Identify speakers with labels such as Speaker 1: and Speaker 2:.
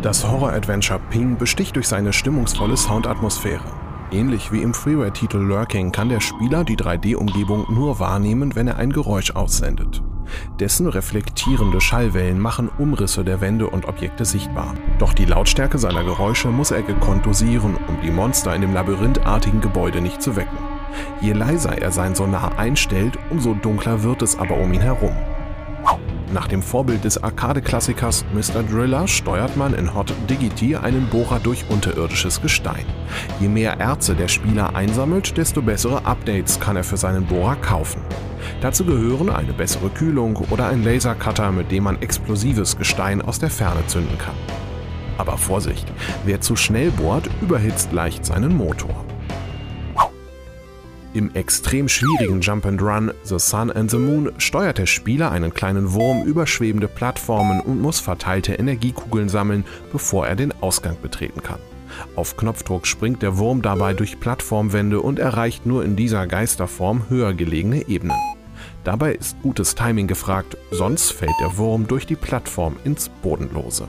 Speaker 1: Das Horror-Adventure Ping besticht durch seine stimmungsvolle Soundatmosphäre. Ähnlich wie im Freeware-Titel Lurking kann der Spieler die 3D-Umgebung nur wahrnehmen, wenn er ein Geräusch aussendet. Dessen reflektierende Schallwellen machen Umrisse der Wände und Objekte sichtbar. Doch die Lautstärke seiner Geräusche muss er gekonnt dosieren, um die Monster in dem labyrinthartigen Gebäude nicht zu wecken. Je leiser er sein Sonar einstellt, umso dunkler wird es aber um ihn herum. Nach dem Vorbild des Arcade-Klassikers Mr. Driller steuert man in Hot Diggity einen Bohrer durch unterirdisches Gestein. Je mehr Erze der Spieler einsammelt, desto bessere Updates kann er für seinen Bohrer kaufen. Dazu gehören eine bessere Kühlung oder ein Lasercutter, mit dem man explosives Gestein aus der Ferne zünden kann. Aber Vorsicht, wer zu schnell bohrt, überhitzt leicht seinen Motor. Im extrem schwierigen Jump and Run The Sun and the Moon steuert der Spieler einen kleinen Wurm über schwebende Plattformen und muss verteilte Energiekugeln sammeln, bevor er den Ausgang betreten kann. Auf Knopfdruck springt der Wurm dabei durch Plattformwände und erreicht nur in dieser Geisterform höher gelegene Ebenen. Dabei ist gutes Timing gefragt, sonst fällt der Wurm durch die Plattform ins Bodenlose.